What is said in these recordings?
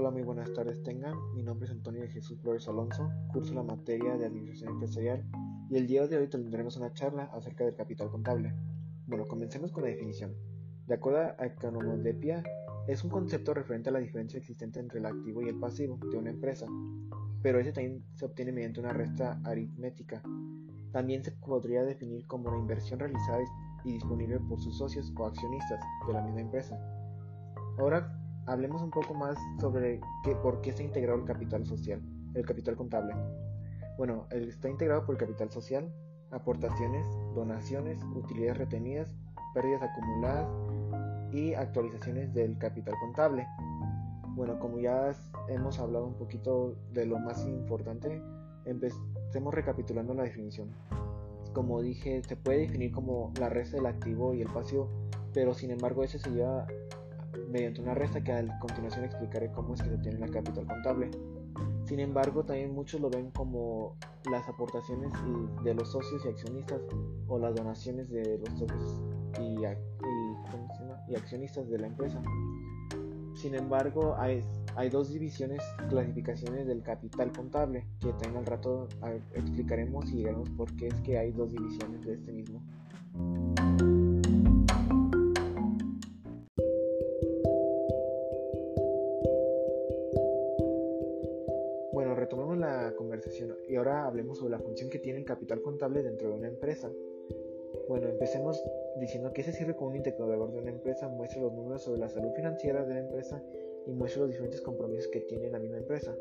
Hola, muy buenas tardes tengan. Mi nombre es Antonio Jesús Flores Alonso, curso la materia de Administración Empresarial y el día de hoy tendremos una charla acerca del capital contable. Bueno, comencemos con la definición. De acuerdo a Economodepia, es un concepto referente a la diferencia existente entre el activo y el pasivo de una empresa, pero ese también se obtiene mediante una resta aritmética. También se podría definir como una inversión realizada y disponible por sus socios o accionistas de la misma empresa. Ahora hablemos un poco más sobre qué, por qué está integrado el capital social, el capital contable. Bueno, está integrado por el capital social, aportaciones, donaciones, utilidades retenidas, pérdidas acumuladas y actualizaciones del capital contable. Bueno, como ya hemos hablado un poquito de lo más importante, empecemos recapitulando la definición. Como dije, se puede definir como la resta del activo y el pasivo, pero sin embargo ese se lleva mediante una resta que a continuación explicaré cómo es que se obtiene la capital contable. Sin embargo, también muchos lo ven como las aportaciones de los socios y accionistas o las donaciones de los socios y, y, accionistas de la empresa. Sin embargo, hay, hay, dos divisiones, clasificaciones del capital contable, que también al rato explicaremos y diremos por qué es que hay dos divisiones de este mismo. Y ahora hablemos sobre la función que tiene el capital contable dentro de una empresa. Bueno, empecemos diciendo que se sirve como un indicador de una empresa, muestra los números sobre la salud financiera de la empresa y muestra los diferentes compromisos que tiene la misma empresa.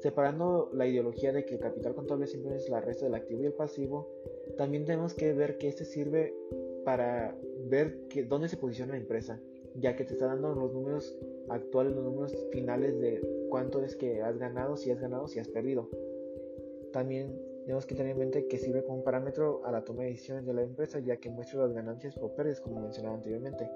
Separando la ideología de que el capital contable siempre es la resta del activo y el pasivo, también tenemos que ver que este sirve para ver que, dónde se posiciona la empresa, ya que te está dando los números actuales, los números finales de cuánto es que has ganado, si has ganado, si has perdido. También tenemos que tener en mente que sirve como parámetro a la toma de decisiones de la empresa ya que muestra las ganancias o pérdidas como mencionaba anteriormente.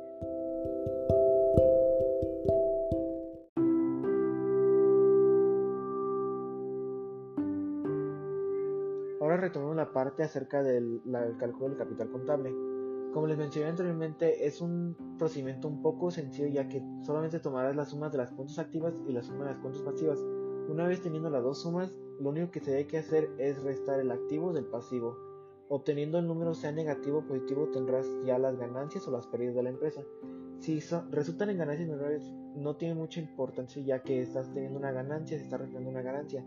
Ahora retomemos la parte acerca del, cálculo del capital contable. Como les mencioné anteriormente, es un procedimiento un poco sencillo ya que solamente tomarás las sumas de las cuentas activas y la suma de las cuentas pasivas. Una vez teniendo las dos sumas, lo único que se debe hacer es restar el activo del pasivo. Obteniendo el número sea negativo o positivo tendrás ya las ganancias o las pérdidas de la empresa. Si resultan en ganancias menores no tiene mucha importancia ya que estás teniendo una ganancia, se está restando una ganancia.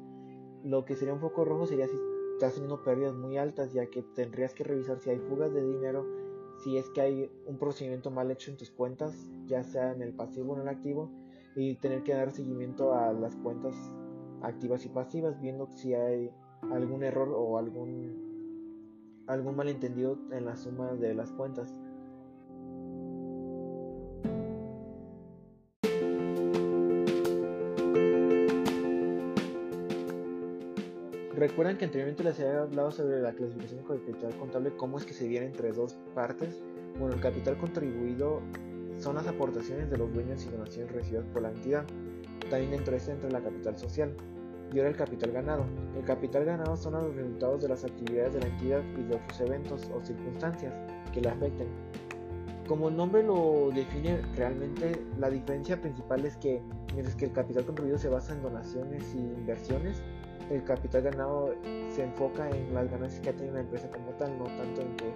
Lo que sería un foco rojo sería si estás teniendo pérdidas muy altas ya que tendrías que revisar si hay fugas de dinero, si es que hay un procedimiento mal hecho en tus cuentas, ya sea en el pasivo o en el activo, y tener que dar seguimiento a las cuentas activas y pasivas, viendo si hay algún error o algún, algún malentendido en la suma de las cuentas. Recuerdan que anteriormente les había hablado sobre la clasificación de capital contable, cómo es que se viene entre dos partes. Bueno, el capital contribuido son las aportaciones de los dueños y donaciones recibidas por la entidad. También dentro de la capital social y ahora el capital ganado. El capital ganado son los resultados de las actividades de la entidad y de otros eventos o circunstancias que le afecten. Como el nombre lo define realmente, la diferencia principal es que mientras que el capital contribuido se basa en donaciones y inversiones, el capital ganado se enfoca en las ganancias que ha tenido la empresa como tal, no tanto en que,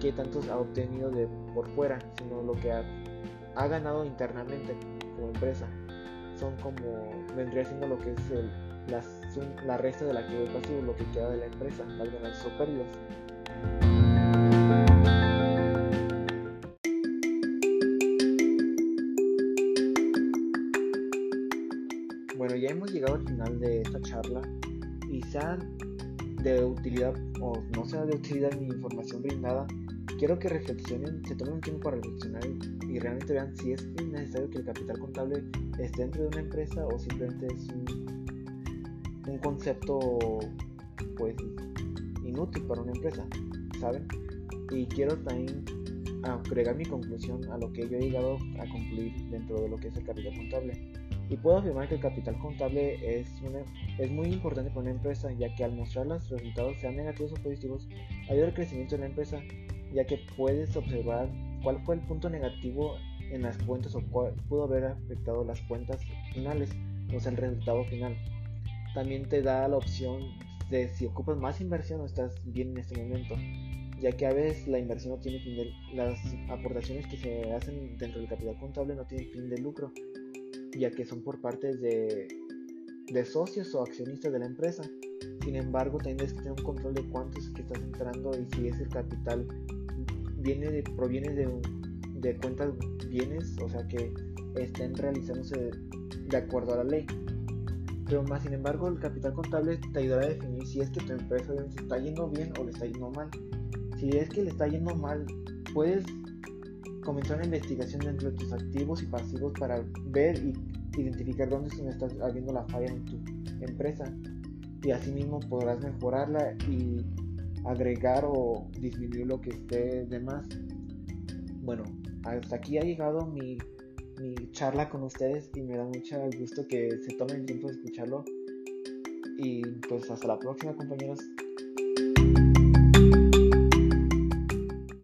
qué tantos ha obtenido de por fuera, sino lo que ha, ha ganado internamente como empresa. Son como, vendría siendo lo que es el, la resta del activo pasivo, lo que queda de la empresa, las ganancias o pérdidas. Bueno, ya hemos llegado al final de esta charla y sea de utilidad o no sea de utilidad mi información brindada, quiero que reflexionen, se tomen un tiempo para reflexionar y, realmente vean si es necesario que el capital contable esté dentro de una empresa o simplemente es un concepto pues inútil para una empresa, ¿saben? Y quiero también agregar mi conclusión a lo que yo he llegado a concluir dentro de lo que es el capital contable. Y puedo afirmar que el capital contable es, una, es muy importante para una empresa, ya que al mostrar los resultados, sean negativos o positivos, ayuda al crecimiento de la empresa, ya que puedes observar cuál fue el punto negativo en las cuentas o cuál pudo haber afectado las cuentas finales o sea, el resultado final. También te da la opción de si ocupas más inversión o estás bien en este momento, ya que a veces la inversión no tiene fin de las aportaciones que se hacen dentro del capital contable no tienen fin de lucro, ya que son por parte de, de socios o accionistas de la empresa. Sin embargo, también debes tener un control de cuánto es que estás entrando y si ese capital viene de, proviene de, de cuentas bienes, o sea que estén realizándose de acuerdo a la ley. Pero más sin embargo, el capital contable te ayudará a definir si es que tu empresa está yendo bien o le está yendo mal. Si es que le está yendo mal, puedes comenzar una investigación dentro de tus activos y pasivos para ver y identificar dónde se está habiendo la falla en tu empresa. Y asimismo podrás mejorarla y agregar o disminuir lo que esté de más. Bueno, hasta aquí ha llegado mi mi charla con ustedes y me da mucho gusto que se tomen el tiempo de escucharlo. Y pues hasta la próxima compañeros.